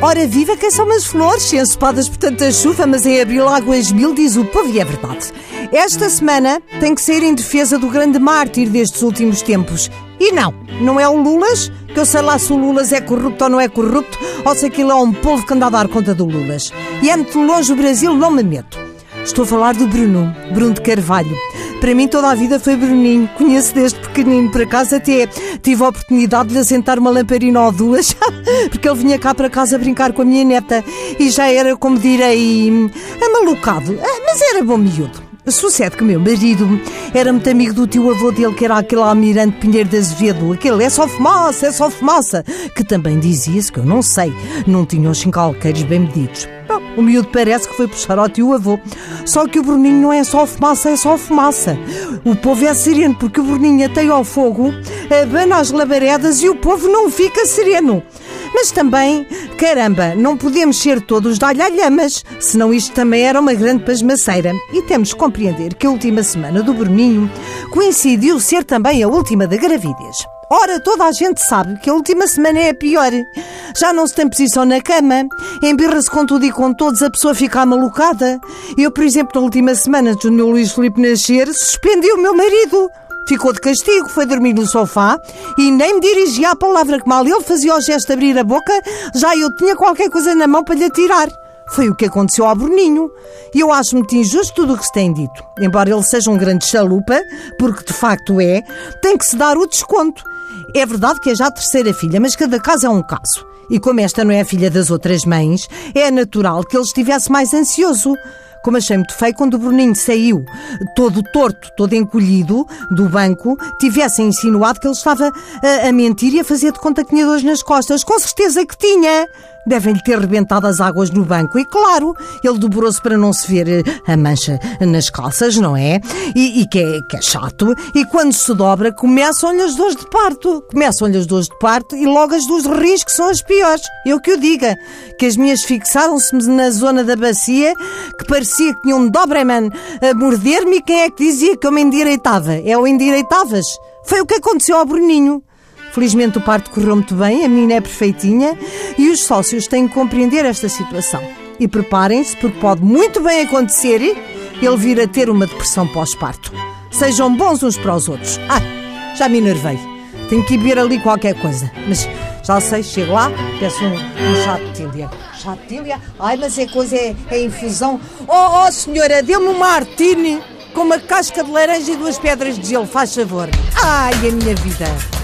Ora viva quem são as flores, ensopadas por tanta chuva, mas em abril águas mil, diz o povo, e é verdade. Esta semana tem que sair em defesa do grande mártir destes últimos tempos. E não, não é o Lulas, que eu sei lá se o Lulas é corrupto ou não é corrupto, ou se aquilo é um povo que anda a dar conta do Lulas. E muito longe o Brasil, não me meto. Estou a falar do Bruno, Bruno de Carvalho. Para mim toda a vida foi Bruninho. Conheço desde pequenino. Por acaso até tive a oportunidade de lhe assentar uma lamparina ou duas, porque ele vinha cá para casa brincar com a minha neta e já era, como direi, amalucado. Ah, mas era bom miúdo. Sucede que meu marido era muito amigo do tio avô dele, que era aquele almirante Pinheiro de Azevedo. Aquele é só fumaça, é só fumaça. Que também dizia-se que eu não sei, não tinha os chincalqueiros bem medidos. O miúdo parece que foi puxar ao tio avô. Só que o Bruninho não é só fumaça, é só fumaça. O povo é sereno porque o Bruninho ateia ao fogo, abana as labaredas e o povo não fica sereno. Mas também, caramba, não podemos ser todos de alhalhamas, senão isto também era uma grande pasmaceira. E temos que compreender que a última semana do Bruninho coincidiu ser também a última da gravidez. Ora, toda a gente sabe que a última semana é a pior. Já não se tem posição na cama, embirra-se com tudo e com todos, a pessoa fica malucada. Eu, por exemplo, na última semana do meu Luís Filipe nascer, suspendi o meu marido. Ficou de castigo, foi dormir no sofá e nem me dirigia a palavra que mal ele fazia o gesto de abrir a boca, já eu tinha qualquer coisa na mão para lhe atirar. Foi o que aconteceu ao Bruninho. E eu acho muito injusto tudo o que se tem dito. Embora ele seja um grande chalupa, porque de facto é, tem que se dar o desconto. É verdade que é já a terceira filha, mas cada caso é um caso. E como esta não é filha das outras mães, é natural que ele estivesse mais ansioso como achei muito feio quando o Bruninho saiu todo torto, todo encolhido do banco, tivesse insinuado que ele estava a, a mentir e a fazer de conta que tinha dores nas costas. Com certeza que tinha! Devem-lhe ter rebentado as águas no banco. E claro, ele dobrou-se para não se ver eh, a mancha nas calças, não é? E, e que, é, que é chato. E quando se dobra, começam-lhe as dores de parto. Começam-lhe as dores de parto e logo as dos rins, que são as piores. Eu que o diga. Que as minhas fixaram-se-me na zona da bacia, que parecia que tinha um Doberman a morder-me e quem é que dizia que eu me endireitava? É o endireitavas? Foi o que aconteceu ao Bruninho. Felizmente o parto correu muito bem, a menina é perfeitinha e os sócios têm que compreender esta situação. E preparem-se, porque pode muito bem acontecer ele vir a ter uma depressão pós-parto. Sejam bons uns para os outros. Ai, já me enervei. Tenho que ir ver ali qualquer coisa. Mas já sei, chego lá, peço um, um chá de tília. Chá de tília? Ai, mas é coisa, é, é infusão. Oh, oh, senhora, dê-me uma martini com uma casca de laranja e duas pedras de gelo, faz favor. Ai, a minha vida.